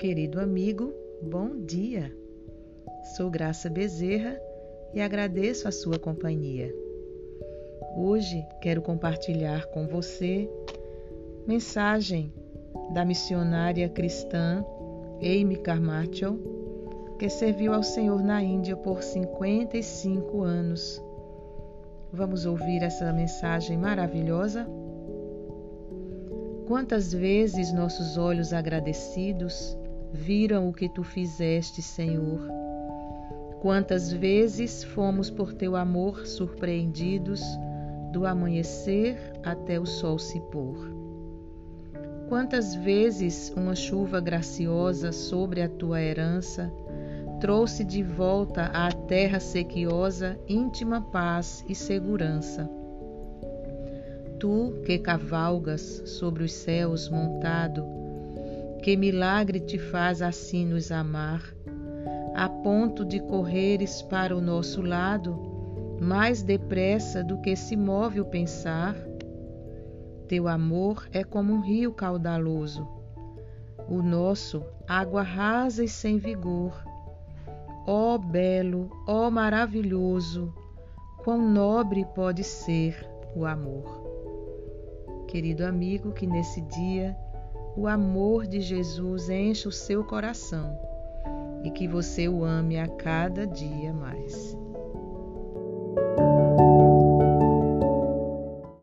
Querido amigo, bom dia. Sou Graça Bezerra e agradeço a sua companhia. Hoje quero compartilhar com você mensagem da missionária cristã Amy Carmichael, que serviu ao Senhor na Índia por 55 anos. Vamos ouvir essa mensagem maravilhosa? Quantas vezes nossos olhos agradecidos viram o que tu fizeste, Senhor? Quantas vezes fomos por teu amor surpreendidos do amanhecer até o sol se pôr? Quantas vezes uma chuva graciosa sobre a tua herança trouxe de volta à terra sequiosa íntima paz e segurança? Tu que cavalgas sobre os céus montado, que milagre te faz assim nos amar, a ponto de correres para o nosso lado mais depressa do que se move o pensar? Teu amor é como um rio caudaloso, o nosso água rasa e sem vigor. Ó oh, belo, ó oh, maravilhoso, quão nobre pode ser o amor querido amigo, que nesse dia o amor de Jesus encha o seu coração e que você o ame a cada dia mais.